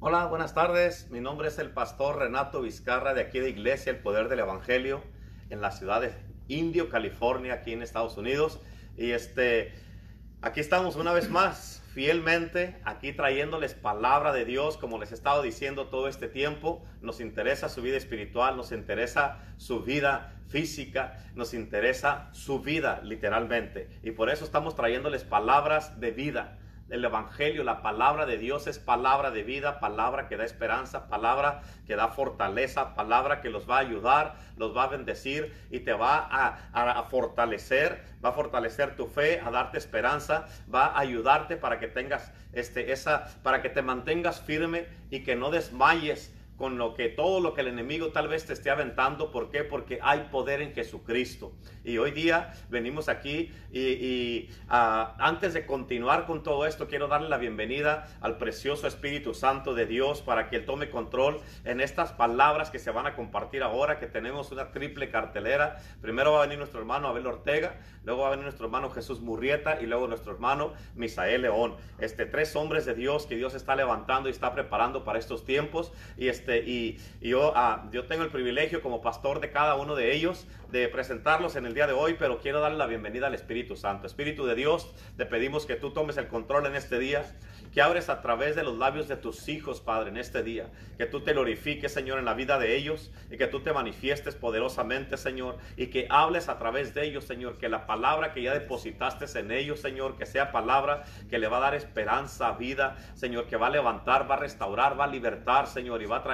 Hola, buenas tardes. Mi nombre es el pastor Renato Vizcarra de aquí de Iglesia El Poder del Evangelio en la ciudad de Indio, California, aquí en Estados Unidos. Y este, aquí estamos una vez más, fielmente, aquí trayéndoles palabra de Dios, como les he estado diciendo todo este tiempo. Nos interesa su vida espiritual, nos interesa su vida física, nos interesa su vida literalmente. Y por eso estamos trayéndoles palabras de vida el Evangelio, la palabra de Dios es palabra de vida, palabra que da esperanza, palabra que da fortaleza, palabra que los va a ayudar, los va a bendecir y te va a, fortalecer, va a fortalecer tu fe, a darte esperanza, va a ayudarte para que tengas este, esa, para que te mantengas firme y que no desmayes con lo que todo lo que el enemigo tal vez te esté aventando. ¿Por qué? Porque hay poder en Jesucristo. Y hoy día venimos aquí y, ah, antes de continuar con todo esto, quiero darle la bienvenida al precioso Espíritu Santo de Dios para que Él tome control en estas palabras que se van a compartir ahora, que tenemos una triple cartelera. Primero va a venir nuestro hermano Abel Ortega, luego va a venir nuestro hermano Jesús Murrieta y luego nuestro hermano Misael León. Este, tres hombres de Dios que Dios está levantando y está preparando para estos tiempos. Y este, este, y, yo, ah, yo tengo el privilegio como pastor de cada uno de ellos de presentarlos en el día de hoy, pero quiero darle la bienvenida al Espíritu Santo. Espíritu de Dios, te pedimos que tú tomes el control en este día, que abres a través de los labios de tus hijos, Padre, en este día, que tú te glorifiques, Señor, en la vida de ellos y que tú te manifiestes poderosamente, Señor, y que hables a través de ellos, Señor, que la palabra que ya depositaste en ellos, Señor, que sea palabra que le va a dar esperanza, vida, Señor, que va a levantar, va a restaurar, va a libertar, Señor, y va a traer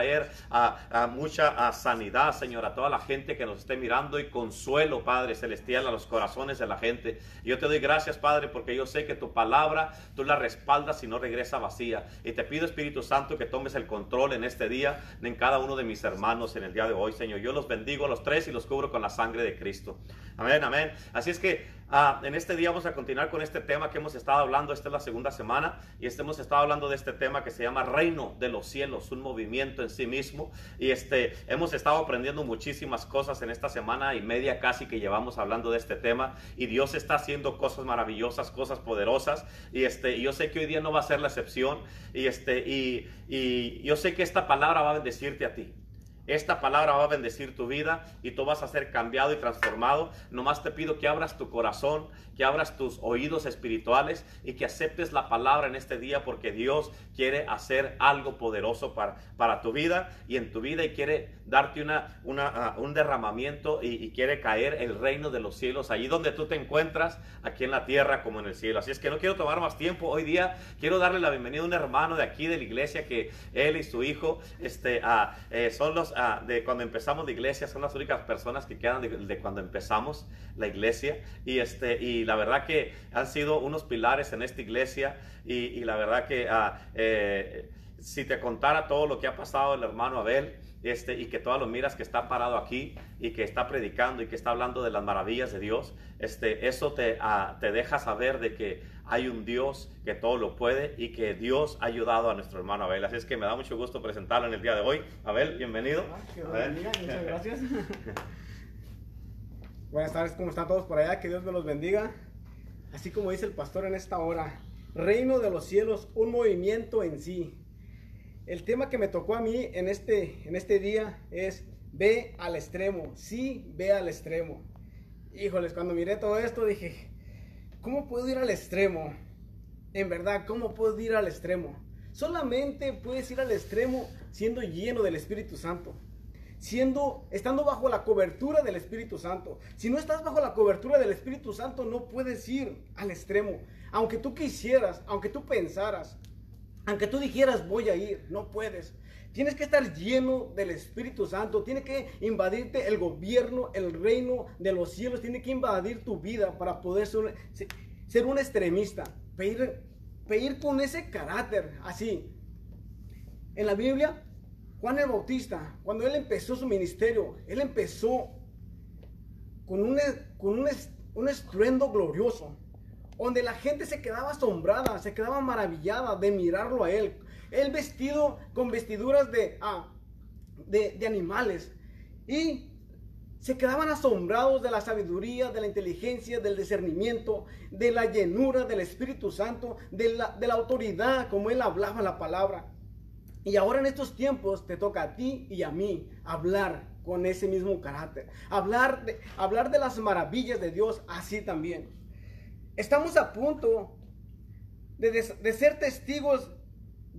a, mucha sanidad, Señor, a toda la gente que nos esté mirando y consuelo, Padre Celestial, a los corazones de la gente. yo te doy gracias, Padre, porque yo sé que tu palabra tú la respaldas y no regresa vacía. Y te pido, Espíritu Santo, que tomes el control en este día, en cada uno de mis hermanos en el día de hoy, Señor. Yo los bendigo a los tres y los cubro con la sangre de Cristo. Amén, amén. Así es que ah, en este día vamos a continuar con este tema que hemos estado hablando. Esta es la segunda semana y este, hemos estado hablando de este tema que se llama Reino de los Cielos, un movimiento en sí mismo. Y este, hemos estado aprendiendo muchísimas cosas en esta semana y media casi que llevamos hablando de este tema. Y Dios está haciendo cosas maravillosas, cosas poderosas. Y este, yo sé que hoy día no va a ser la excepción. Y, este, y yo sé que esta palabra va a bendecirte a ti. Esta palabra va a bendecir tu vida y tú vas a ser cambiado y transformado. Nomás te pido que abras tu corazón, que abras tus oídos espirituales y que aceptes la palabra en este día porque Dios quiere hacer algo poderoso para, para tu vida y en tu vida y quiere darte una, una uh, un derramamiento y, quiere caer el reino de los cielos allí donde tú te encuentras, aquí en la tierra como en el cielo. Así es que no quiero tomar más tiempo. Hoy día quiero darle la bienvenida a un hermano de aquí de la iglesia que él y su hijo este, uh, son los de cuando empezamos la iglesia, son las únicas personas que quedan de, cuando empezamos la iglesia. Y, este, y la verdad que han sido unos pilares en esta iglesia. Y, la verdad que ah, eh, si te contara todo lo que ha pasado el hermano Abel, este, y que todos lo miras que está parado aquí y que está predicando y que está hablando de las maravillas de Dios, este, eso te, ah, te deja saber de que hay un Dios que todo lo puede y que Dios ha ayudado a nuestro hermano Abel. Así es que me da mucho gusto presentarlo en el día de hoy. Abel, bienvenido. Ah, muchas gracias. Buenas tardes, ¿cómo están todos por allá? Que Dios me los bendiga. Así como dice el pastor en esta hora, reino de los cielos, un movimiento en sí. El tema que me tocó a mí en este, en este día es ve al extremo, sí, ve al extremo. Híjoles, cuando miré todo esto dije, ¿Cómo puedo ir al extremo? En verdad, ¿cómo puedo ir al extremo? Solamente puedes ir al extremo siendo lleno del Espíritu Santo. Siendo, estando bajo la cobertura del Espíritu Santo. Si no estás bajo la cobertura del Espíritu Santo, no puedes ir al extremo. Aunque tú quisieras, aunque tú pensaras, aunque tú dijeras voy a ir, no puedes. Tienes que estar lleno del Espíritu Santo. Tiene que invadirte el gobierno, el reino de los cielos. Tiene que invadir tu vida para poder ser, un extremista. Pedir, con ese carácter así. En la Biblia, Juan el Bautista, cuando él empezó su ministerio, él empezó con un, un estruendo glorioso donde la gente se quedaba asombrada, se quedaba maravillada de mirarlo a él. Él vestido con vestiduras de, ah, de, animales. Y se quedaban asombrados de la sabiduría, de la inteligencia, del discernimiento, de la llenura del Espíritu Santo, de la, de la autoridad como él hablaba la palabra. Y ahora en estos tiempos te toca a ti y a mí hablar con ese mismo carácter. Hablar de, hablar de las maravillas de Dios así también. Estamos a punto de, de ser testigos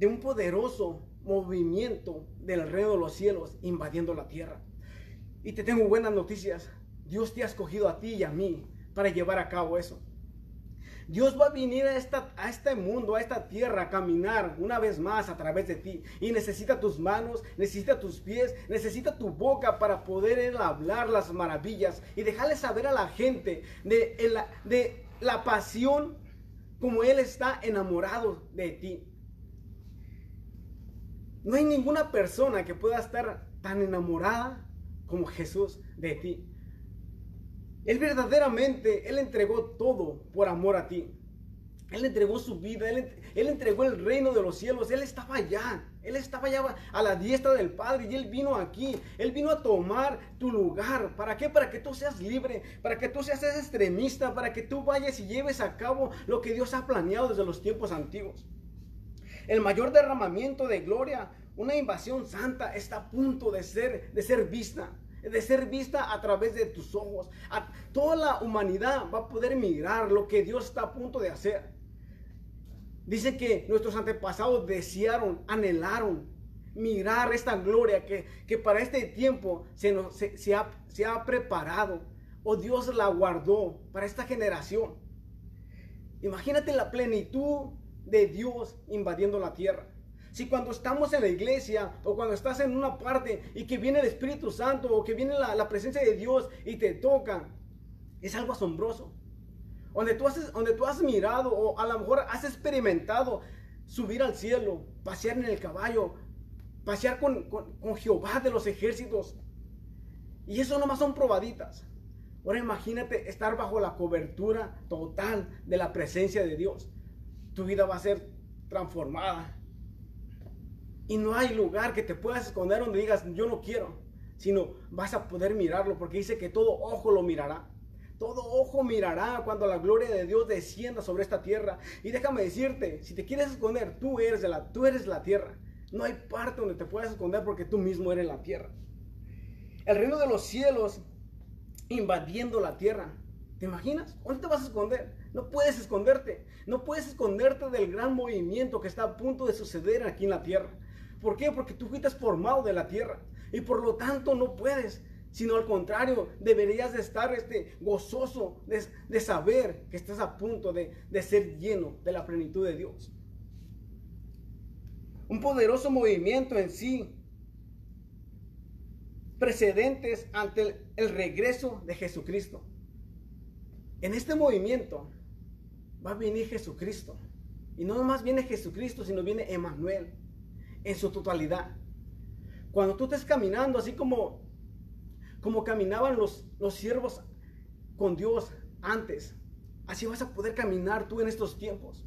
de un poderoso movimiento del reino de los cielos invadiendo la tierra. Y te tengo buenas noticias. Dios te ha escogido a ti y a mí para llevar a cabo eso. Dios va a venir a, esta, a este mundo, a esta tierra, a caminar una vez más a través de ti. Y necesita tus manos, necesita tus pies, necesita tu boca para poder hablar las maravillas y dejarle saber a la gente de, de la pasión como Él está enamorado de ti. No hay ninguna persona que pueda estar tan enamorada como Jesús de ti. Él verdaderamente, Él entregó todo por amor a ti. Él entregó su vida, él, entregó el reino de los cielos, Él estaba allá, Él estaba allá a la diestra del Padre y Él vino aquí, Él vino a tomar tu lugar. ¿Para qué? Para que tú seas libre, para que tú seas extremista, para que tú vayas y lleves a cabo lo que Dios ha planeado desde los tiempos antiguos. El mayor derramamiento de gloria, una invasión santa está a punto de ser, de ser vista de ser vista a través de tus ojos. Toda la humanidad va a poder mirar lo que Dios está a punto de hacer. Dice que nuestros antepasados desearon, anhelaron mirar esta gloria que, que para este tiempo se, nos, se, ha, se ha preparado o Dios la guardó para esta generación. Imagínate la plenitud de Dios invadiendo la tierra. Si cuando estamos en la iglesia o cuando estás en una parte y que viene el Espíritu Santo o que viene la, presencia de Dios y te toca, es algo asombroso. Donde tú, has, donde tú has mirado o a lo mejor has experimentado subir al cielo, pasear en el caballo, pasear con, con Jehová de los ejércitos. Y eso nomás son probaditas. Ahora imagínate estar bajo la cobertura total de la presencia de Dios. Tu vida va a ser transformada. Y no hay lugar que te puedas esconder donde digas, yo no quiero, sino vas a poder mirarlo, porque dice que todo ojo lo mirará. Todo ojo mirará cuando la gloria de Dios descienda sobre esta tierra. Y déjame decirte, si te quieres esconder, tú eres, la, tú eres la tierra. No hay parte donde te puedas esconder porque tú mismo eres la tierra. El reino de los cielos invadiendo la tierra. ¿Te imaginas? ¿Dónde te vas a esconder? No puedes esconderte. No puedes esconderte del gran movimiento que está a punto de suceder aquí en la tierra. ¿Por qué? Porque tú fuiste formado de la tierra y por lo tanto no puedes, sino al contrario, deberías de estar este, gozoso de, saber que estás a punto de, ser lleno de la plenitud de Dios. Un poderoso movimiento en sí, precedentes ante el regreso de Jesucristo. En este movimiento va a venir Jesucristo. Y no nomás viene Jesucristo, sino viene Emanuel en su totalidad. Cuando tú estés caminando, así como, como caminaban los, los siervos con Dios antes, así vas a poder caminar tú en estos tiempos.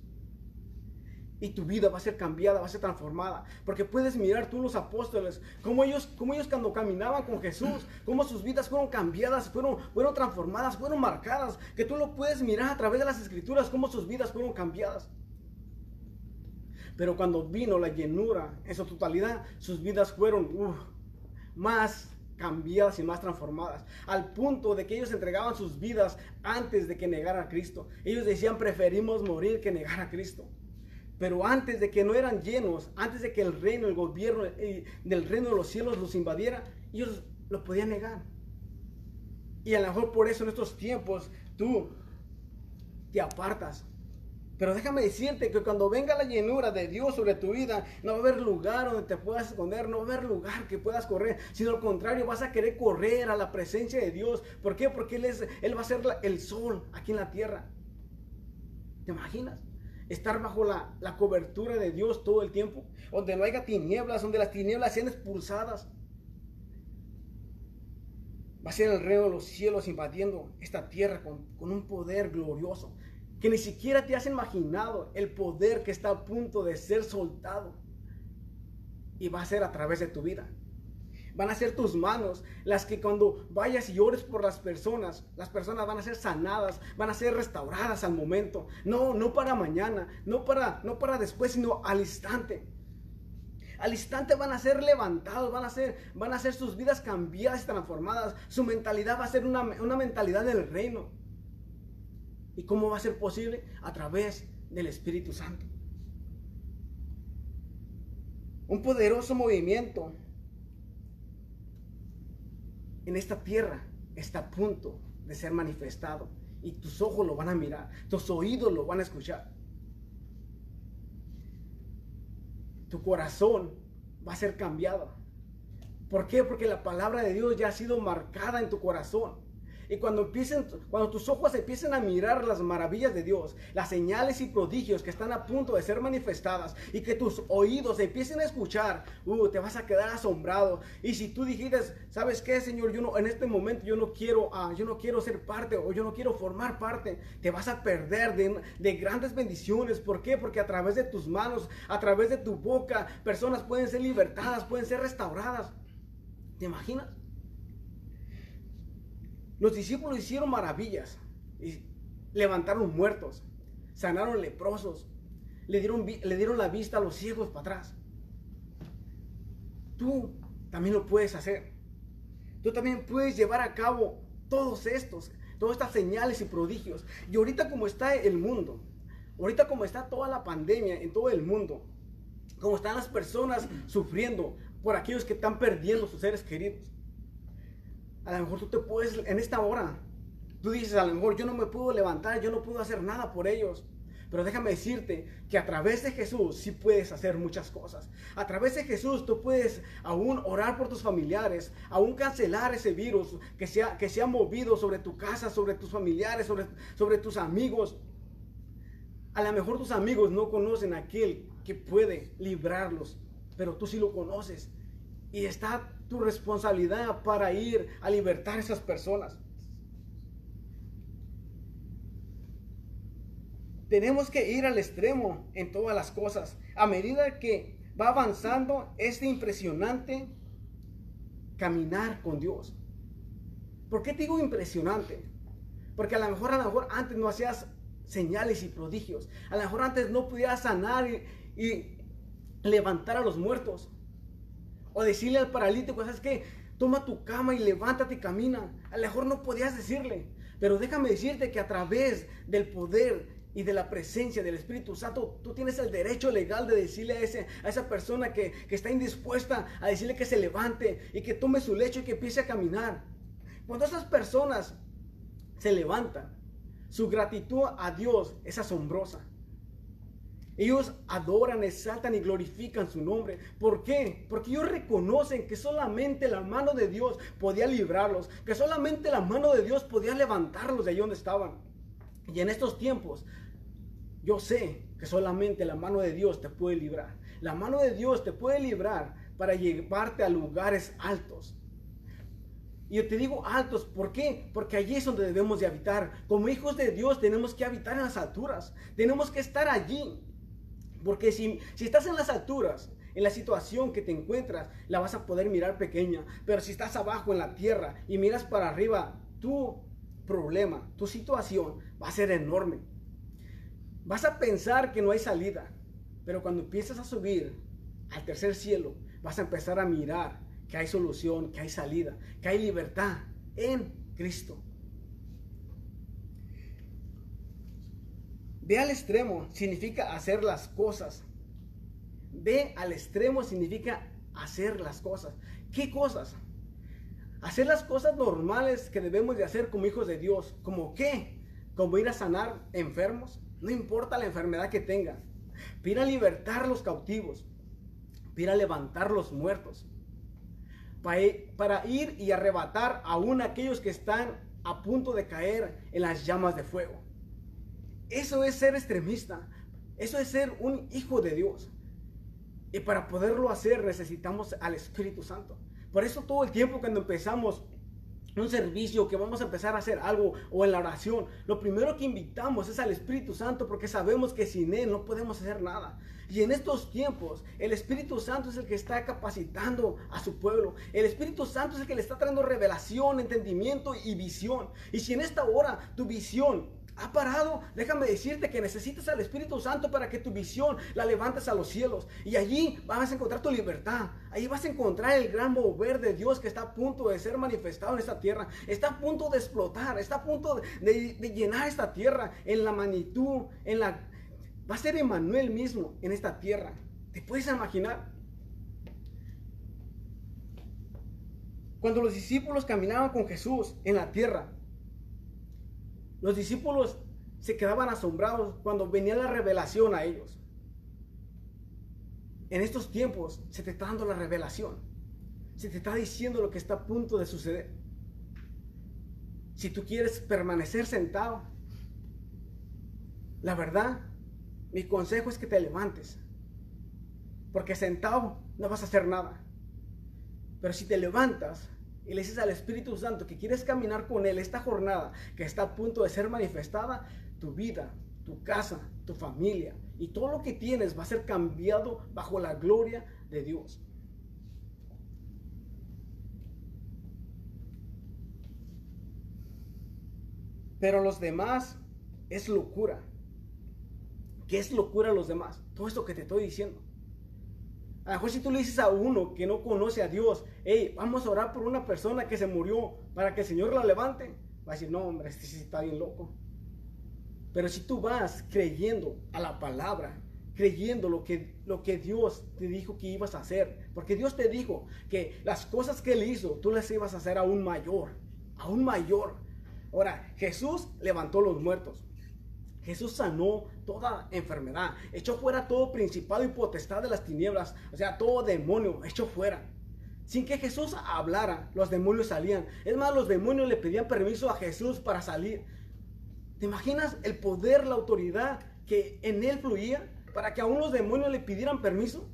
Y tu vida va a ser cambiada, va a ser transformada. Porque puedes mirar tú los apóstoles, como ellos, como ellos cuando caminaban con Jesús, cómo sus vidas fueron cambiadas, fueron, fueron transformadas, fueron marcadas. Que tú lo puedes mirar a través de las escrituras, cómo sus vidas fueron cambiadas. Pero cuando vino la llenura en su totalidad, sus vidas fueron más cambiadas y más transformadas, al punto de que ellos entregaban sus vidas antes de que negara a Cristo. Ellos decían, preferimos morir que negar a Cristo. Pero antes de que no eran llenos, antes de que el reino, el gobierno eh, del reino de los cielos los invadiera, ellos lo podían negar. Y a lo mejor por eso en estos tiempos tú te apartas pero déjame decirte que cuando venga la llenura de Dios sobre tu vida, no va a haber lugar donde te puedas esconder, no va a haber lugar que puedas correr, sino al contrario, vas a querer correr a la presencia de Dios. ¿Por qué? Porque Él, es, él va a ser el sol aquí en la tierra. ¿Te imaginas? Estar bajo la, la cobertura de Dios todo el tiempo, donde no haya tinieblas, donde las tinieblas sean expulsadas. Va a ser el rey de los cielos invadiendo esta tierra con, con un poder glorioso que ni siquiera te has imaginado el poder que está a punto de ser soltado. Y va a ser a través de tu vida. Van a ser tus manos las que cuando vayas y ores por las personas, las personas van a ser sanadas, van a ser restauradas al momento. No, no para mañana, no para, no para después, sino al instante. Al instante van a ser levantados, van a ser, van a ser sus vidas cambiadas y transformadas. Su mentalidad va a ser una, una mentalidad del reino. ¿Y cómo va a ser posible? A través del Espíritu Santo. Un poderoso movimiento en esta tierra está a punto de ser manifestado y tus ojos lo van a mirar, tus oídos lo van a escuchar. Tu corazón va a ser cambiado. ¿Por qué? Porque la palabra de Dios ya ha sido marcada en tu corazón. Y cuando, empiecen, cuando tus ojos empiecen a mirar las maravillas de Dios, las señales y prodigios que están a punto de ser manifestadas y que tus oídos empiecen a escuchar, uh, te vas a quedar asombrado. Y si tú dijiste, ¿sabes qué, Señor? Yo no, en este momento yo no quiero, uh, yo no quiero ser parte o yo no quiero formar parte, te vas a perder de, de grandes bendiciones. ¿Por qué? Porque a través de tus manos, a través de tu boca, personas pueden ser libertadas, pueden ser restauradas. ¿Te imaginas? Los discípulos hicieron maravillas. Y levantaron muertos, sanaron leprosos, le dieron, le dieron la vista a los ciegos para atrás. Tú también lo puedes hacer. Tú también puedes llevar a cabo todos estos, todas estas señales y prodigios. Y ahorita como está el mundo, ahorita como está toda la pandemia en todo el mundo, como están las personas sufriendo por aquellos que están perdiendo sus seres queridos, a lo mejor tú te puedes, en esta hora, tú dices, a lo mejor yo no me puedo levantar, yo no puedo hacer nada por ellos. Pero déjame decirte que a través de Jesús sí puedes hacer muchas cosas. A través de Jesús tú puedes aún orar por tus familiares, aún cancelar ese virus que se ha, que se ha movido sobre tu casa, sobre tus familiares, sobre, sobre tus amigos. A lo mejor tus amigos no conocen a aquel que puede librarlos, pero tú sí lo conoces. Y está tu responsabilidad para ir a libertar a esas personas. Tenemos que ir al extremo en todas las cosas. A medida que va avanzando este impresionante caminar con Dios. ¿Por qué te digo impresionante? Porque a lo mejor, a lo mejor antes no hacías señales y prodigios. A lo mejor antes no pudieras sanar y levantar a los muertos. O decirle al paralítico, ¿sabes qué? Toma tu cama y levántate y camina. A lo mejor no podías decirle. Pero déjame decirte que a través del poder y de la presencia del Espíritu Santo, tú tienes el derecho legal de decirle a esa persona que, que está indispuesta a decirle que se levante y que tome su lecho y que empiece a caminar. Cuando esas personas se levantan, su gratitud a Dios es asombrosa. Ellos adoran, exaltan y glorifican su nombre. ¿Por qué? Porque ellos reconocen que solamente la mano de Dios podía librarlos, que solamente la mano de Dios podía levantarlos de allí donde estaban. Y en estos tiempos, yo sé que solamente la mano de Dios te puede librar. La mano de Dios te puede librar para llevarte a lugares altos. Y yo te digo altos, ¿por qué? Porque allí es donde debemos de habitar. Como hijos de Dios tenemos que habitar en las alturas. Tenemos que estar allí. Porque si, si estás en las alturas, en la situación que te encuentras, la vas a poder mirar pequeña. Pero si estás abajo en la tierra y miras para arriba, tu problema, tu situación va a ser enorme. Vas a pensar que no hay salida. Pero cuando empiezas a subir al tercer cielo, vas a empezar a mirar que hay solución, que hay salida, que hay libertad en Cristo. Ve al extremo significa hacer las cosas. Ve al extremo significa hacer las cosas. ¿Qué cosas? Hacer las cosas normales que debemos de hacer como hijos de Dios. ¿Como qué? Como ir a sanar enfermos. No importa la enfermedad que tengan. Ir a libertar los cautivos. Ir a levantar los muertos. Para ir y arrebatar aún aquellos que están a punto de caer en las llamas de fuego. Eso es ser extremista. Eso es ser un hijo de Dios. Y para poderlo hacer necesitamos al Espíritu Santo. Por eso todo el tiempo cuando empezamos un servicio, que vamos a empezar a hacer algo o en la oración, lo primero que invitamos es al Espíritu Santo porque sabemos que sin Él no podemos hacer nada. Y en estos tiempos, el Espíritu Santo es el que está capacitando a su pueblo. El Espíritu Santo es el que le está trayendo revelación, entendimiento y visión. Y si en esta hora tu visión Ha parado. Déjame decirte que necesitas al Espíritu Santo para que tu visión la levantes a los cielos. Y allí vas a encontrar tu libertad. Ahí vas a encontrar el gran mover de Dios que está a punto de ser manifestado en esta tierra. Está a punto de explotar. Está a punto de, de llenar esta tierra en la magnitud, en la... Va a ser Emanuel mismo en esta tierra. ¿Te puedes imaginar? Cuando los discípulos caminaban con Jesús en la tierra, los discípulos se quedaban asombrados cuando venía la revelación a ellos. En estos tiempos se te está dando la revelación. Se te está diciendo lo que está a punto de suceder. Si tú quieres permanecer sentado, la verdad, mi consejo es que te levantes. Porque sentado no vas a hacer nada. Pero si te levantas y le dices al Espíritu Santo que quieres caminar con Él esta jornada que está a punto de ser manifestada, tu vida, tu casa, tu familia y todo lo que tienes va a ser cambiado bajo la gloria de Dios. Pero los demás es locura. ¿Qué es locura a los demás? Todo esto que te estoy diciendo. A lo mejor si tú le dices a uno que no conoce a Dios, hey, vamos a orar por una persona que se murió para que el Señor la levante, va a decir, no, hombre, este sí está bien loco. Pero si tú vas creyendo a la palabra, creyendo lo que, lo que Dios te dijo que ibas a hacer, porque Dios te dijo que las cosas que Él hizo, tú las ibas a hacer aún mayor, aún mayor. Ahora, Jesús levantó los muertos. Jesús sanó toda enfermedad, echó fuera todo principado y potestad de las tinieblas, o sea, todo demonio, echó fuera. Sin que Jesús hablara, los demonios salían. Es más, los demonios le pedían permiso a Jesús para salir. ¿Te imaginas el poder, la autoridad que en él fluía para que aún los demonios le pidieran permiso?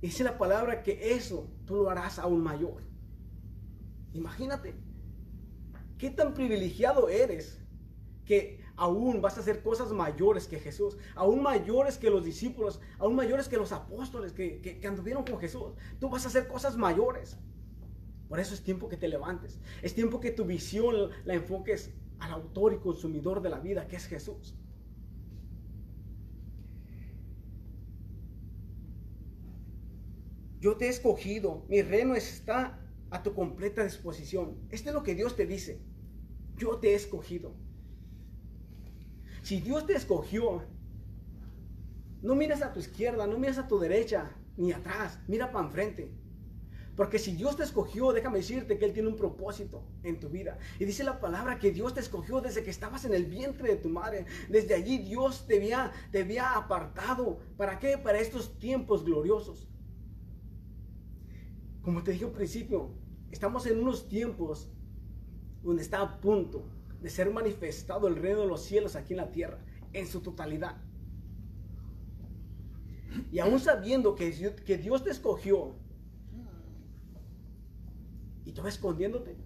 Dice la palabra que eso tú lo harás aún mayor. Imagínate, qué tan privilegiado eres que aún vas a hacer cosas mayores que Jesús, aún mayores que los discípulos, aún mayores que los apóstoles que, anduvieron con Jesús. Tú vas a hacer cosas mayores. Por eso es tiempo que te levantes. Es tiempo que tu visión la enfoques al autor y consumidor de la vida, que es Jesús. Yo te he escogido, mi reino está a tu completa disposición. Este es lo que Dios te dice. Yo te he escogido. Si Dios te escogió, no miras a tu izquierda, no miras a tu derecha, ni atrás, mira para enfrente. Porque si Dios te escogió, déjame decirte que Él tiene un propósito en tu vida. Y dice la palabra que Dios te escogió desde que estabas en el vientre de tu madre. Desde allí Dios te había, te apartado. ¿Para qué? Para estos tiempos gloriosos. Como te dije al principio, estamos en unos tiempos donde está a punto de ser manifestado el reino de los cielos aquí en la tierra, en su totalidad. Y aún sabiendo que, que Dios te escogió, y tú escondiéndote,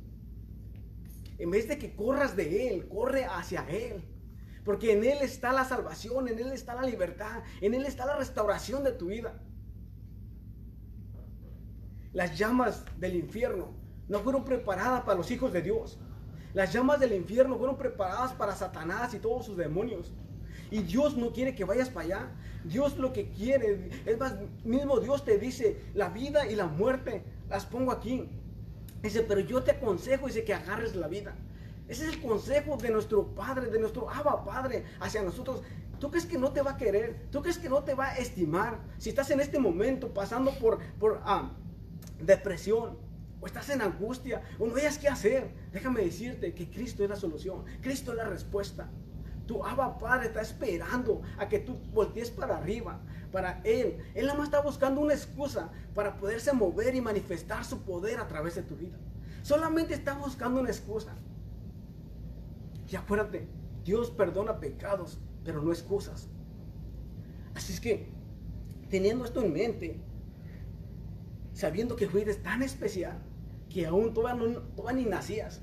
en vez de que corras de Él, corre hacia Él. Porque en Él está la salvación, en Él está la libertad, en Él está la restauración de tu vida. Las llamas del infierno no fueron preparadas para los hijos de Dios. Las llamas del infierno fueron preparadas para Satanás y todos sus demonios. Y Dios no quiere que vayas para allá. Dios lo que quiere, es más, mismo Dios te dice, la vida y la muerte las pongo aquí. Dice, pero yo te aconsejo, dice, que agarres la vida. Ese es el consejo de nuestro Padre, de nuestro Abba Padre hacia nosotros. ¿Tú crees que no te va a querer? ¿Tú crees que no te va a estimar? Si estás en este momento pasando por, por ah, depresión, o estás en angustia, o no hayas qué hacer, déjame decirte que Cristo es la solución, Cristo es la respuesta. Tu Abba Padre está esperando a que tú voltees para arriba, para Él. Él nada más está buscando una excusa para poderse mover y manifestar su poder a través de tu vida. Solamente está buscando una excusa. Y acuérdate, Dios perdona pecados, pero no excusas. Así es que, teniendo esto en mente, sabiendo que fuiste tan especial, que aún todavía, no, ni nacías,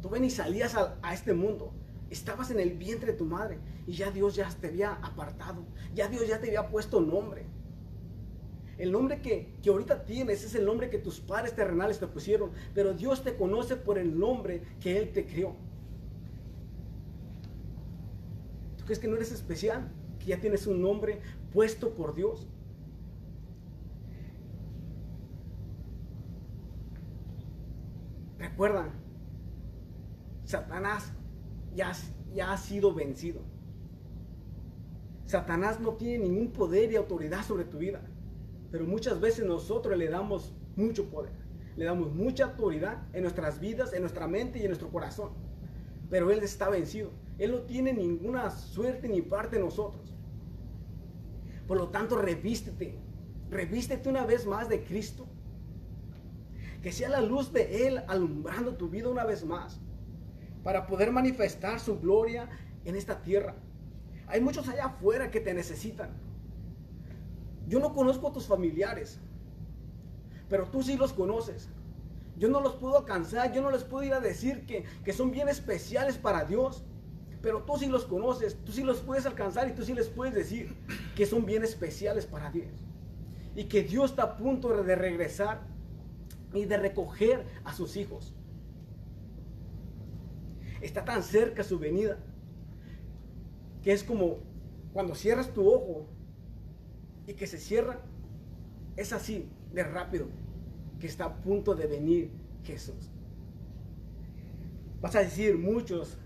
todavía ni salías a, este mundo. Estabas en el vientre de tu madre y ya Dios ya te había apartado, ya Dios ya te había puesto nombre. El nombre que, que, ahorita tienes es el nombre que tus padres terrenales te pusieron, pero Dios te conoce por el nombre que Él te creó. ¿Tú crees que no eres especial? ¿Que ya tienes un nombre puesto por Dios? Recuerda, Satanás ya, ya ha sido vencido. Satanás no tiene ningún poder y autoridad sobre tu vida. Pero muchas veces nosotros le damos mucho poder. Le damos mucha autoridad en nuestras vidas, en nuestra mente y en nuestro corazón. Pero Él está vencido. Él no tiene ninguna suerte ni parte de nosotros. Por lo tanto, revístete. Revístete una vez más de Cristo. Que sea la luz de Él alumbrando tu vida una vez más. Para poder manifestar su gloria en esta tierra. Hay muchos allá afuera que te necesitan. Yo no conozco a tus familiares, pero tú sí los conoces. Yo no los puedo alcanzar, yo no les puedo ir a decir que, que son bien especiales para Dios, pero tú sí los conoces, tú sí los puedes alcanzar y tú sí les puedes decir que son bien especiales para Dios. Y que Dios está a punto de regresar y de recoger a sus hijos. Está tan cerca su venida que es como cuando cierras tu ojo y que se cierra, es así de rápido que está a punto de venir Jesús. Vas a decir, muchos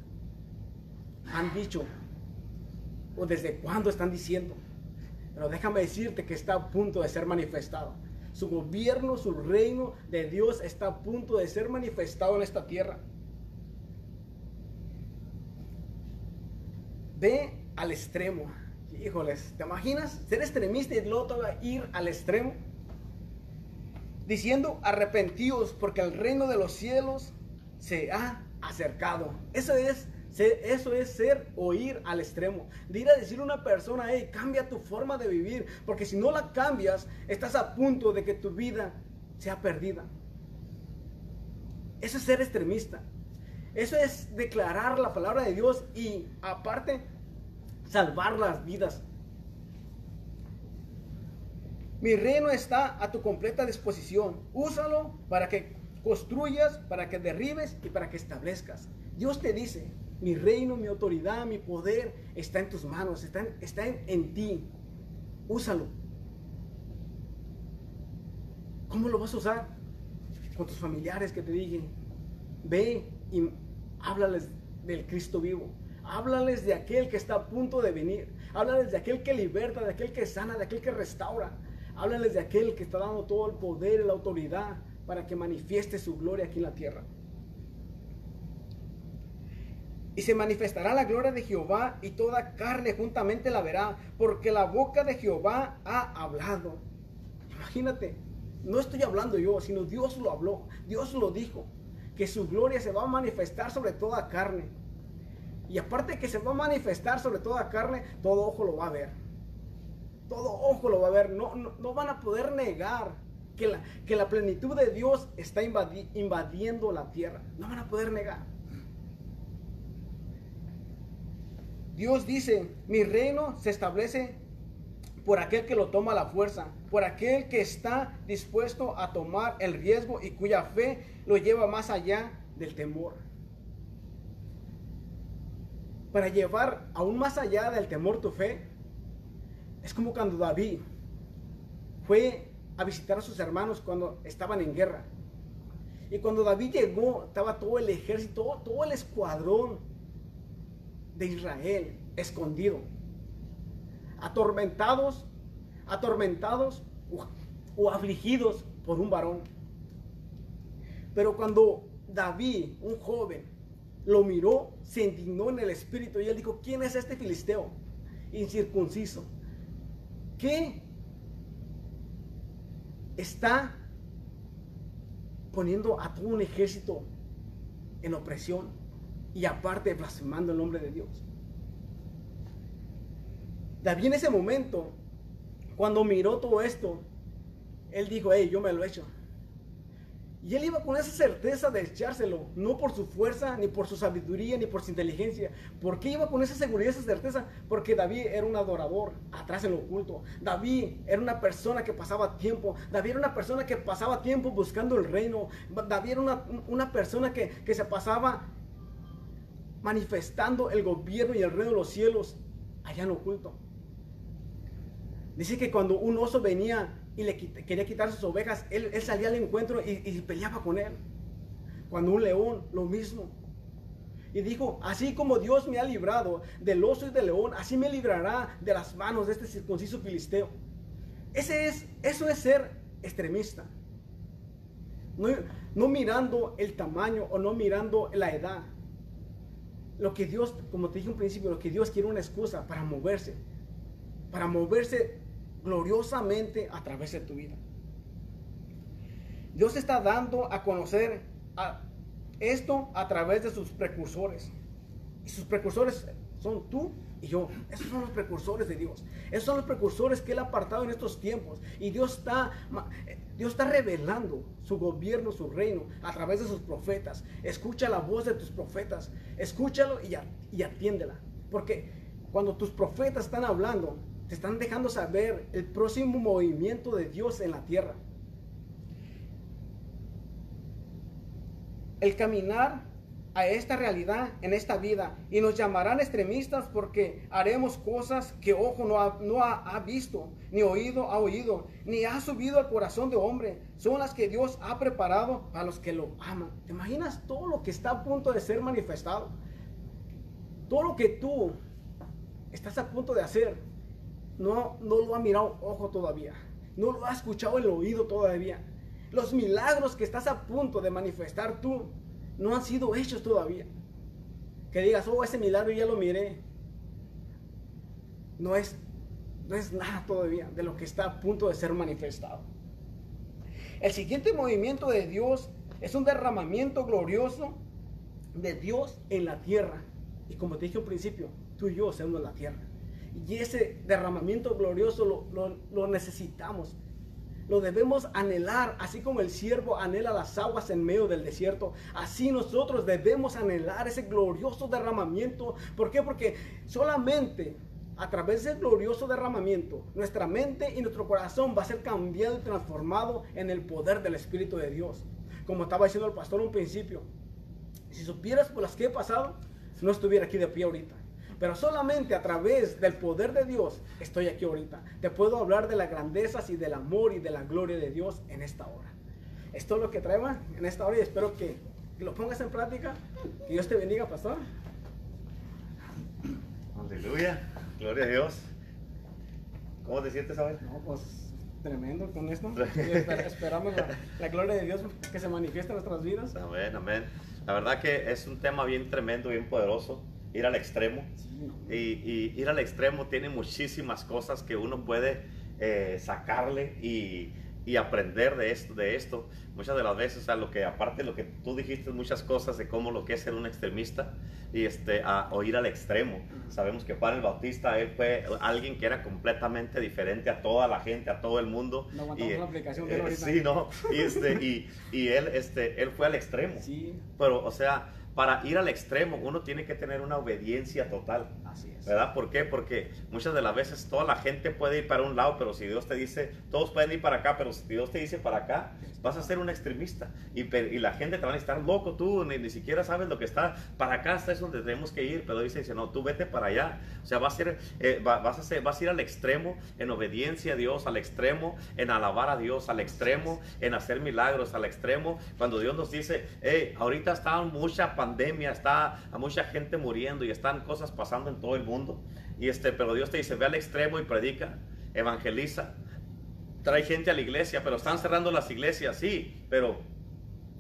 han dicho, o desde cuándo están diciendo, pero déjame decirte que está a punto de ser manifestado. Su gobierno, su reino de Dios está a punto de ser manifestado en esta tierra. Ve al extremo. Híjoles, ¿te imaginas ser extremista y luego ir al extremo? Diciendo, arrepentidos porque el reino de los cielos se ha acercado. Eso es, eso es ser o ir al extremo. De ir a decir a una persona, hey, cambia tu forma de vivir, porque si no la cambias, estás a punto de que tu vida sea perdida. Eso es ser extremista. Eso es declarar la palabra de Dios y aparte salvar las vidas. Mi reino está a tu completa disposición. Úsalo para que construyas, para que derribes y para que establezcas. Dios te dice, mi reino, mi autoridad, mi poder está en tus manos, está en, está en, ti. Úsalo. ¿Cómo lo vas a usar? Con tus familiares que te digan, ve y háblales del Cristo vivo. Háblales de aquel que está a punto de venir. Háblales de aquel que liberta, de aquel que sana, de aquel que restaura. Háblales de aquel que está dando todo el poder y la autoridad para que manifieste su gloria aquí en la tierra. Y se manifestará la gloria de Jehová y toda carne juntamente la verá, porque la boca de Jehová ha hablado. Imagínate, no estoy hablando yo, sino Dios lo habló, Dios lo dijo, que su gloria se va a manifestar sobre toda carne. Y aparte que se va a manifestar sobre toda carne, todo ojo lo va a ver. Todo ojo lo va a ver. No, no, van a poder negar que la, que la plenitud de Dios está invadiendo la tierra. No van a poder negar. Dios dice, mi reino se establece por aquel que lo toma a la fuerza, por aquel que está dispuesto a tomar el riesgo y cuya fe lo lleva más allá del temor para llevar aún más allá del temor tu fe, es como cuando David fue a visitar a sus hermanos cuando estaban en guerra. Y cuando David llegó, estaba todo el ejército, todo, el escuadrón de Israel escondido, atormentados, atormentados o, afligidos por un varón. Pero cuando David, un joven, lo miró, se indignó en el espíritu y él dijo, ¿quién es este filisteo? Incircunciso. ¿Qué está poniendo a todo un ejército en opresión y aparte blasfemando el nombre de Dios? David en ese momento, cuando miró todo esto, él dijo, hey, yo me lo he hecho. Y él iba con esa certeza de echárselo, no por su fuerza, ni por su sabiduría, ni por su inteligencia. ¿Por qué iba con esa seguridad, esa certeza? Porque David era un adorador, atrás en lo oculto. David era una persona que pasaba tiempo. David era una persona que pasaba tiempo buscando el reino. David era una, persona que, que se pasaba manifestando el gobierno y el reino de los cielos allá en oculto. Dice que cuando un oso venía y le quería quitar sus ovejas, él, salía al encuentro y, y peleaba con él. Cuando un león, lo mismo. Y dijo, así como Dios me ha librado del oso y del león, así me librará de las manos de este circunciso filisteo. Ese es, eso es ser extremista. No, no mirando el tamaño o no mirando la edad. Lo que Dios, como te dije un principio, lo que Dios quiere una excusa para moverse. Para moverse gloriosamente a través de tu vida. Dios está dando a conocer esto a través de sus precursores. Y sus precursores son tú y yo. Esos son los precursores de Dios. Esos son los precursores que Él ha apartado en estos tiempos. Y Dios está, Dios está revelando su gobierno, su reino, a través de sus profetas. Escucha la voz de tus profetas. Escúchalo y, atiéndela. Porque cuando tus profetas están hablando, te están dejando saber el próximo movimiento de Dios en la tierra. el caminar a esta realidad en esta vida y nos llamarán extremistas porque haremos cosas que ojo no ha, no ha, visto, ni oído ha oído, ni ha subido al corazón de hombre. Son las que Dios ha preparado para los que lo aman. ¿Te imaginas todo lo que está a punto de ser manifestado? Todo lo que tú estás a punto de hacer, no, no lo ha mirado ojo todavía, no lo ha escuchado el oído todavía. Los milagros que estás a punto de manifestar tú no han sido hechos todavía. Que digas, oh, ese milagro ya lo miré. No es, no es nada todavía de lo que está a punto de ser manifestado. El siguiente movimiento de Dios es un derramamiento glorioso de Dios en la tierra. Y como te dije al principio, tú y yo somos la tierra. Y ese derramamiento glorioso lo, lo necesitamos lo debemos anhelar, así como el siervo anhela las aguas en medio del desierto. Así nosotros debemos anhelar ese glorioso derramamiento. ¿Por qué? Porque solamente a través del glorioso derramamiento, nuestra mente y nuestro corazón va a ser cambiado y transformado en el poder del Espíritu de Dios. Como estaba diciendo el pastor un principio, si supieras por las que he pasado, no estuviera aquí de pie ahorita. Pero solamente a través del poder de Dios estoy aquí ahorita. Te puedo hablar de las grandezas y del amor y de la gloria de Dios en esta hora. Esto es lo que traigo en esta hora y espero que lo pongas en práctica. Que Dios te bendiga, pastor. Aleluya. Gloria a Dios. ¿Cómo te sientes hoy? No, pues tremendo con esto. esperamos la, gloria de Dios que se manifieste en nuestras vidas. Amén, amén. La verdad que es un tema bien tremendo, bien poderoso ir al extremo. Y, ir al extremo tiene muchísimas cosas que uno puede eh, sacarle y, aprender de esto, de esto. Muchas de las veces, o lo que aparte lo que tú dijiste, muchas cosas de cómo lo que es ser un extremista y este, a, o ir al extremo. Sabemos que para el Bautista él fue alguien que era completamente diferente a toda la gente, a todo el mundo. No y, la aplicación de eh, Sí, no. Y, este, y, y, él, este, él fue al extremo. Sí. Pero, o sea, para ir al extremo uno tiene que tener una obediencia total. Así es. ¿Verdad? ¿Por qué? Porque muchas de las veces toda la gente puede ir para un lado, pero si Dios te dice, todos pueden ir para acá, pero si Dios te dice para acá, vas a ser un extremista. Y, y la gente te va a estar loco, tú ni, ni, siquiera sabes lo que está. Para acá está es donde tenemos que ir, pero dice, dice no, tú vete para allá. O sea, vas a, ser, eh, vas, a ser, vas a ir al extremo en obediencia a Dios, al extremo en alabar a Dios, al extremo en hacer milagros, al extremo cuando Dios nos dice, hey, ahorita está mucha pandemia, está a mucha gente muriendo y están cosas pasando en todo el mundo. Y este, pero Dios te dice, ve al extremo y predica, evangeliza, trae gente a la iglesia, pero están cerrando las iglesias, sí, pero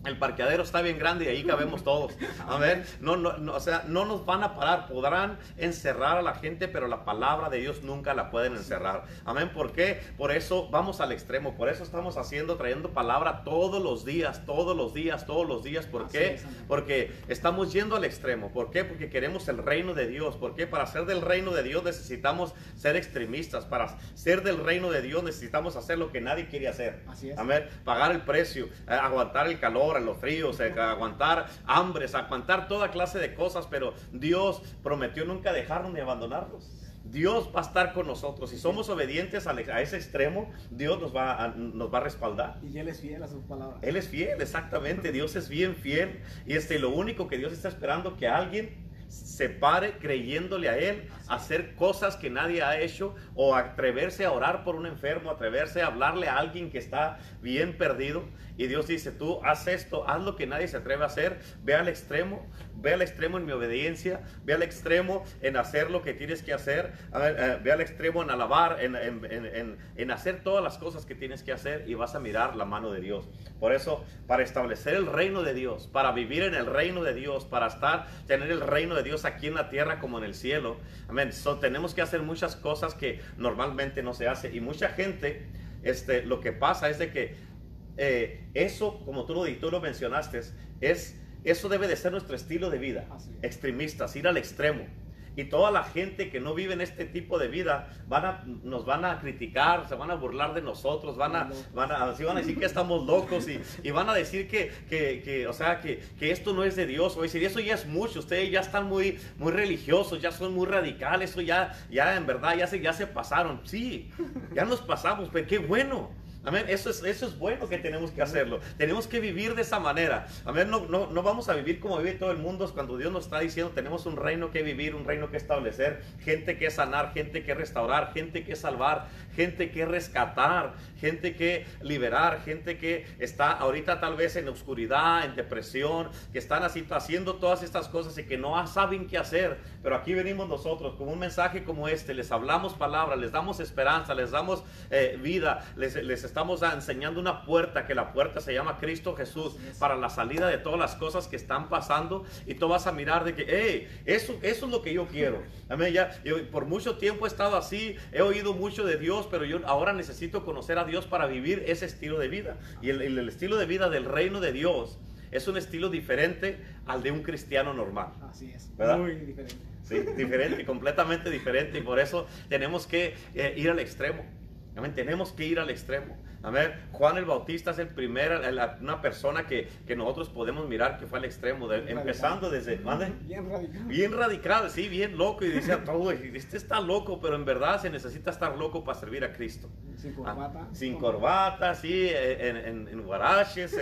el parqueadero está bien grande y ahí cabemos todos. Amén. No, no, o sea, no nos van a parar. Podrán encerrar a la gente, pero la palabra de Dios nunca la pueden encerrar. Amén. ¿Por qué? Por eso vamos al extremo. Por eso estamos haciendo, trayendo palabra todos los días, todos los días, todos los días. ¿Por qué? Porque estamos yendo al extremo. ¿Por qué? Porque queremos el reino de Dios. ¿Por qué? Para ser del reino de Dios necesitamos ser extremistas. Para ser del reino de Dios necesitamos hacer lo que nadie quiere hacer. Así es. Amén. Pagar el precio, eh, aguantar el calor en los fríos, aguantar hambres, aguantar toda clase de cosas, pero Dios prometió nunca dejarnos ni abandonarnos. Dios va a estar con nosotros. Si somos obedientes a, ese extremo, Dios nos va, a, nos va a respaldar. Y Él es fiel a sus palabras. Él es fiel, exactamente. Dios es bien fiel. Y este, lo único que Dios está esperando que alguien se pare creyéndole a Él, hacer cosas que nadie ha hecho o atreverse a orar por un enfermo, atreverse a hablarle a alguien que está bien perdido. Y Dios dice, tú haz esto, haz lo que nadie se atreve a hacer, ve al extremo, ve al extremo en mi obediencia, ve al extremo en hacer lo que tienes que hacer, eh, ve al extremo en alabar, en, en, en, hacer todas las cosas que tienes que hacer y vas a mirar la mano de Dios. Por eso, para establecer el reino de Dios, para vivir en el reino de Dios, para estar, tener el reino de Dios aquí en la tierra como en el cielo, amén. tenemos que hacer muchas cosas que normalmente no se hace y mucha gente, este, lo que pasa es de que eh, eso, como tú lo, tú lo mencionaste, es, eso debe de ser nuestro estilo de vida. Extremistas, ir al extremo. Y toda la gente que no vive en este tipo de vida van a, nos van a criticar, se van a burlar de nosotros, van a, van a, van a decir que estamos locos y, y van a decir que, que, que o sea, que, que, esto no es de Dios. O decir, eso ya es mucho, ustedes ya están muy, muy religiosos, ya son muy radicales, eso ya, ya en verdad ya se, ya se pasaron. Sí, ya nos pasamos, pero qué bueno. Amén. Eso es, eso es bueno que tenemos que hacerlo. Tenemos que vivir de esa manera. Amén. No, no, no vamos a vivir como vive todo el mundo cuando Dios nos está diciendo tenemos un reino que vivir, un reino que establecer, gente que sanar, gente que restaurar, gente que salvar, gente que rescatar, gente que liberar, gente que está ahorita tal vez en oscuridad, en depresión, que están así haciendo todas estas cosas y que no saben qué hacer. Pero aquí venimos nosotros con un mensaje como este, les hablamos palabras, les damos esperanza, les damos eh, vida, les, les estamos enseñando una puerta, que la puerta se llama Cristo Jesús, para la salida de todas las cosas que están pasando. Y tú vas a mirar de que, hey, eso, eso es lo que yo quiero. Amén. Ya, por mucho tiempo he estado así, he oído mucho de Dios, pero yo ahora necesito conocer a Dios para vivir ese estilo de vida. Y el, el estilo de vida del reino de Dios es un estilo diferente al de un cristiano normal. Así es, muy diferente. Sí, diferente, completamente diferente. Y por eso tenemos que eh, ir al extremo. Tenemos que ir al extremo. Amén. Juan el Bautista es el primer, una persona que, que nosotros podemos mirar que fue al extremo, empezando desde... Bien radical. Bien radical, sí, bien loco. Y decía todo, este está loco, pero en verdad se necesita estar loco para servir a Cristo. Sin corbata. sin corbata, sí, en, en, en guaraches,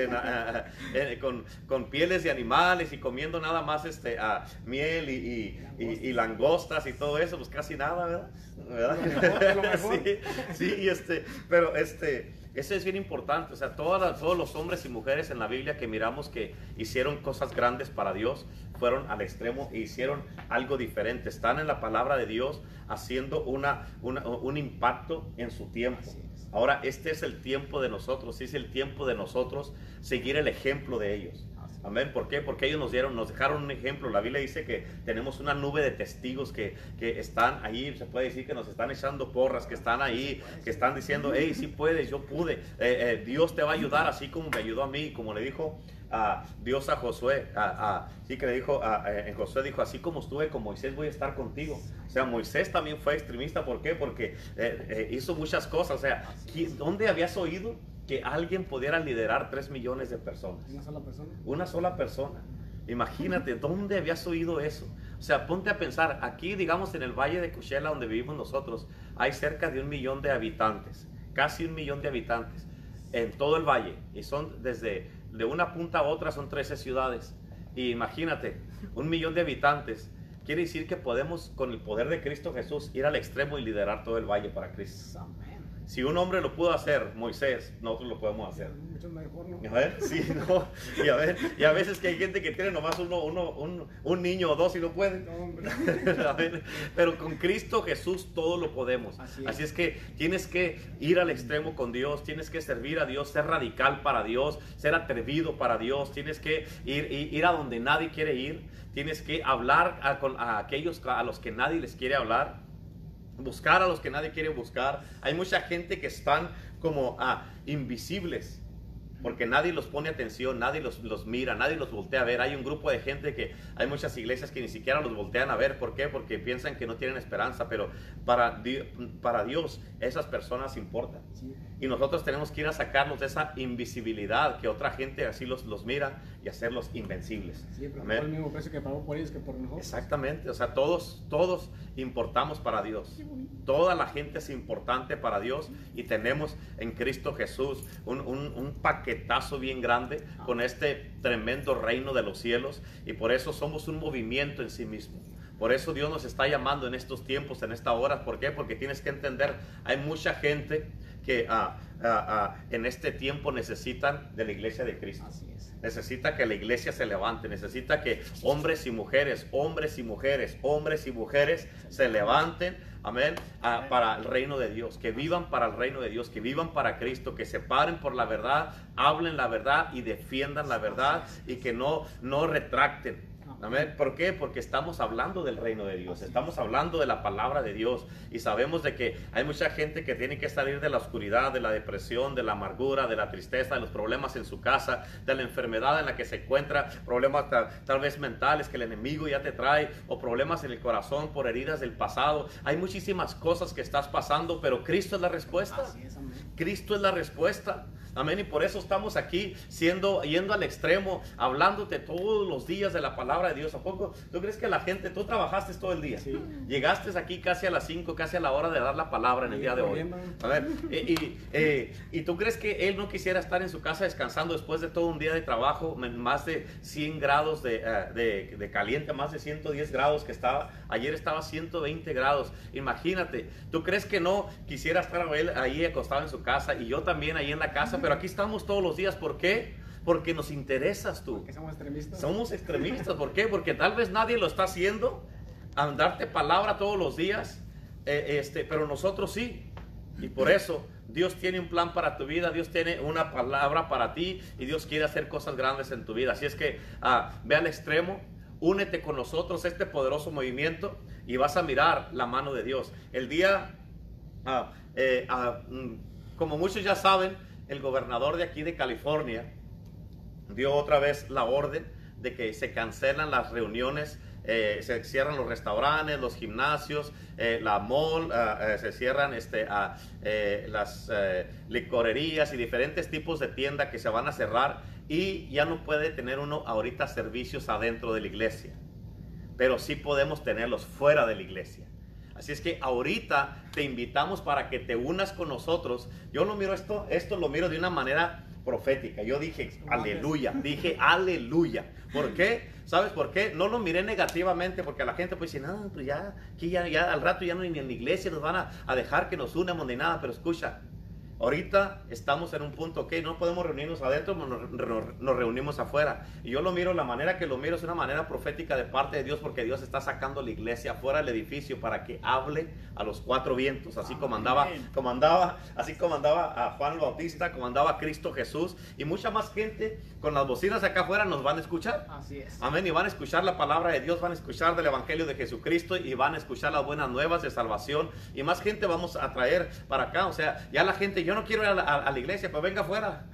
con, con, pieles de animales y comiendo nada más este, miel y, y, y, langostas y todo eso, pues casi nada, ¿verdad? ¿Verdad? sí, sí, este, pero este eso es bien importante. O sea, todos los hombres y mujeres en la Biblia que miramos que hicieron cosas grandes para Dios, fueron al extremo e hicieron algo diferente. Están en la palabra de Dios haciendo una, un impacto en su tiempo. Ahora, este es el tiempo de nosotros, es el tiempo de nosotros seguir el ejemplo de ellos. Amén. ¿Por qué? Porque ellos nos dieron, nos dejaron un ejemplo. La Biblia dice que tenemos una nube de testigos que, que están ahí. Se puede decir que nos están echando porras, que están ahí, que están diciendo, hey, sí puedes, yo pude. Eh, eh, Dios te va a ayudar así como me ayudó a mí, como le dijo a Dios a Josué. A, sí que le dijo, en Josué dijo, así como estuve con Moisés, voy a estar contigo. O sea, Moisés también fue extremista. ¿Por qué? Porque eh, hizo muchas cosas. O sea, ¿dónde habías oído? Que alguien pudiera liderar 3 millones de personas. ¿Una sola persona? Una sola persona. Imagínate, ¿dónde habías oído eso? O sea, ponte a pensar, aquí digamos en el Valle de Coachella donde vivimos nosotros, hay cerca de un millón de habitantes, casi un millón de habitantes en todo el valle. Y son desde de una punta a otra son 13 ciudades. Y imagínate, un millón de habitantes. Quiere decir que podemos, con el poder de Cristo Jesús, ir al extremo y liderar todo el valle para Cristo. Si un hombre lo pudo hacer, Moisés, nosotros lo podemos hacer. Mucho mejor, ¿no? A ver, sí, no. Y a ver, y a veces que hay gente que tiene nomás uno, uno, un, un niño o dos y no puede. No, a ver, pero con Cristo Jesús todo lo podemos. Así es. que tienes que ir al extremo con Dios, tienes que servir a Dios, ser radical para Dios, ser atrevido para Dios, tienes que ir, ir a donde nadie quiere ir, tienes que hablar a, a aquellos a los que nadie les quiere hablar buscar a los que nadie quiere buscar. Hay mucha gente que están como ah, invisibles porque nadie los pone atención, nadie los, los, mira, nadie los voltea a ver. Hay un grupo de gente que hay muchas iglesias que ni siquiera los voltean a ver. ¿Por qué? Porque piensan que no tienen esperanza, pero para, para Dios esas personas importan. Y nosotros tenemos que ir a sacarnos de esa invisibilidad que otra gente así los, los mira y hacerlos invencibles. Sí, pero el mismo precio que pagó por ellos que por nosotros. Exactamente, o sea, todos, todos importamos para Dios. Toda la gente es importante para Dios y tenemos en Cristo Jesús un, un- un paquetazo bien grande con este tremendo reino de los cielos y por eso somos un movimiento en sí mismo. Por eso Dios nos está llamando en estos tiempos, en esta hora. ¿Por qué? Porque tienes que entender, hay mucha gente que ah, ah, ah, en este tiempo necesitan de la iglesia de Cristo. Así es. Necesita que la iglesia se levante, necesita que hombres y mujeres, hombres y mujeres, hombres y mujeres se levanten, amén, para el reino de Dios, que vivan para el reino de Dios, que vivan para Cristo, que se paren por la verdad, hablen la verdad y defiendan la verdad y que no, no retracten. Amén. ¿Por qué? Porque estamos hablando del reino de Dios, estamos hablando de la palabra de Dios y sabemos de que hay mucha gente que tiene que salir de la oscuridad, de la depresión, de la amargura, de la tristeza, de los problemas en su casa, de la enfermedad en la que se encuentra, problemas ta- tal vez mentales que el enemigo ya te trae o problemas en el corazón por heridas del pasado. Hay muchísimas cosas que estás pasando, pero Cristo es la respuesta. Cristo es la respuesta. Amén. Y por eso estamos aquí siendo, yendo al extremo, hablándote todos los días de la palabra de Dios. ¿A poco? ¿Tú crees que la gente, tú trabajaste todo el día? Sí. Llegaste aquí casi a las 5, casi a la hora de dar la palabra en el día de hoy. A ver, y, y, eh, ¿y tú crees que él no quisiera estar en su casa descansando después de todo un día de trabajo, más de 100 grados de, eh, de- de caliente, más de 110 grados que estaba? Ayer estaba 120 grados. Imagínate, ¿tú crees que no quisiera estar él ahí acostado en su casa y yo también ahí en la casa? Pero aquí estamos todos los días. ¿Por qué? Porque nos interesas tú. Que somos extremistas. Somos extremistas, ¿por qué? Porque tal vez nadie lo está haciendo, a darte palabra todos los días, eh, este, pero nosotros sí. Y por eso Dios tiene un plan para tu vida, Dios tiene una palabra para ti y Dios quiere hacer cosas grandes en tu vida. Así es que ah, ve al extremo, únete con nosotros a este poderoso movimiento y vas a mirar la mano de Dios. El día, ah, eh, ah, mm, como muchos ya saben, el gobernador de aquí de California, dio otra vez la orden de que se cancelan las reuniones, eh, se cierran los restaurantes, los gimnasios, eh, la mall, ah, eh, se cierran este, las licorerías y diferentes tipos de tiendas que se van a cerrar y ya no puede tener uno ahorita servicios adentro de la iglesia, pero sí podemos tenerlos fuera de la iglesia. Así es que ahorita te invitamos para que te unas con nosotros. Yo no miro esto, esto lo miro de una manera profética. Yo dije, aleluya, dije, aleluya. ¿Por qué? ¿Sabes por qué? No lo miré negativamente porque la gente pues dice, no, pues ya, aquí ya, ya al rato ya no ni en la iglesia nos van a, a dejar que nos unamos ni nada. Pero escucha, Ahorita estamos en un punto, ok, no podemos reunirnos adentro, nos, nos- nos reunimos afuera. Y yo lo miro, la manera que lo miro es una manera profética de parte de Dios, porque Dios está sacando la iglesia afuera del edificio para que hable a los cuatro vientos, así como andaba, Amén. como andaba, así como andaba a Juan el Bautista, como andaba a Cristo Jesús, y mucha más gente con las bocinas acá afuera nos van a escuchar. Así es. Amén. Y van a escuchar la palabra de Dios, van a escuchar del Evangelio de Jesucristo y van a escuchar las buenas nuevas de salvación. Y más gente vamos a traer para acá. O sea, ya la gente, yo no quiero ir a la, a- a la iglesia, pues venga afuera.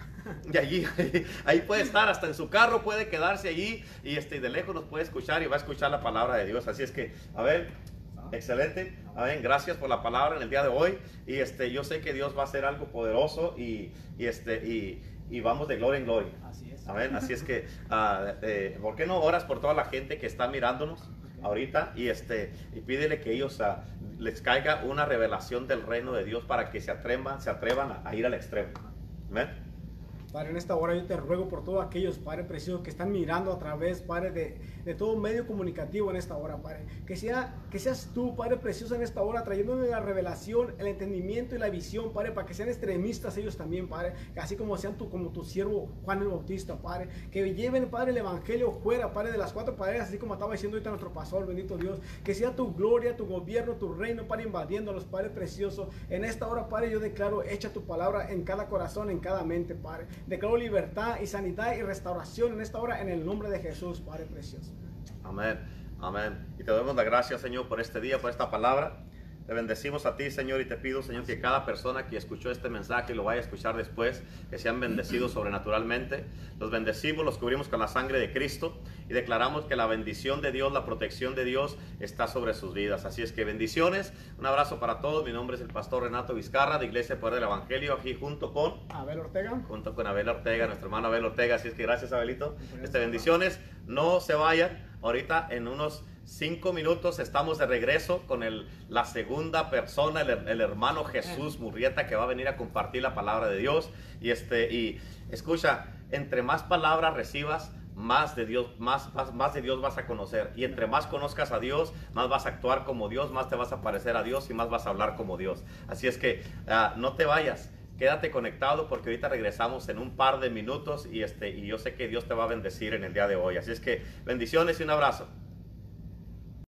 Y allí, ahí puede estar, hasta en su carro puede quedarse allí y este, de lejos nos puede escuchar y va a escuchar la palabra de Dios. Así es que, a ver, excelente. Amén. Gracias por la palabra en el día de hoy. Y este, yo sé que Dios va a hacer algo poderoso y, y este, y, y vamos de gloria en gloria. Así es. Amén. Así es que, eh, ¿por qué no oras por toda la gente que está mirándonos ahorita y este y pídele que ellos ah, les caiga una revelación del reino de Dios para que se atrevan, se atrevan a, a ir al extremo. Amén. Padre, en esta hora yo te ruego por todos aquellos, Padre precioso, que están mirando a través, Padre, de, de todo medio comunicativo en esta hora, Padre. Que, sea, que seas tú, Padre precioso, en esta hora, trayéndole la revelación, el entendimiento y la visión, Padre, para que sean extremistas ellos también, Padre. Así como sean tu, como tu siervo Juan el Bautista, Padre. Que lleven, Padre, el Evangelio fuera, Padre, de las cuatro paredes, así como estaba diciendo ahorita nuestro pastor, bendito Dios. Que sea tu gloria, tu gobierno, tu reino, Padre, invadiendo a los Padre preciosos. En esta hora, Padre, yo declaro, echa tu palabra en cada corazón, en cada mente, Padre. Declaro libertad y sanidad y restauración en esta hora en el nombre de Jesús, Padre precioso. Amén. Amén. Y te damos la gracias, Señor, por este día, por esta palabra. Te bendecimos a ti, Señor, y te pido, Señor, que cada persona que escuchó este mensaje y lo vaya a escuchar después, que sean bendecidos sobrenaturalmente. Los bendecimos, los cubrimos con la sangre de Cristo y declaramos que la bendición de Dios, la protección de Dios está sobre sus vidas. Así es que bendiciones, un abrazo para todos. Mi nombre es el pastor Renato Vizcarra de Iglesia Poder del Evangelio, aquí junto con Abel Ortega. junto con Abel Ortega, nuestro hermano Abel Ortega. Así es que gracias, Abelito. Este, bendiciones. No se vayan. Ahorita en unos cinco minutos estamos de regreso con el, la segunda persona, el, el hermano Jesús Murrieta, que va a venir a compartir la palabra de Dios. Y, este, y escucha, entre más palabras recibas, más de Dios, más, más, más, de Dios vas a conocer. Y entre más conozcas a Dios, más vas a actuar como Dios, más te vas a parecer a Dios y más vas a hablar como Dios. Así es que uh, no te vayas. Quédate conectado porque ahorita regresamos en un par de minutos y, este, y yo sé que Dios te va a bendecir en el día de hoy. Así es que bendiciones y un abrazo.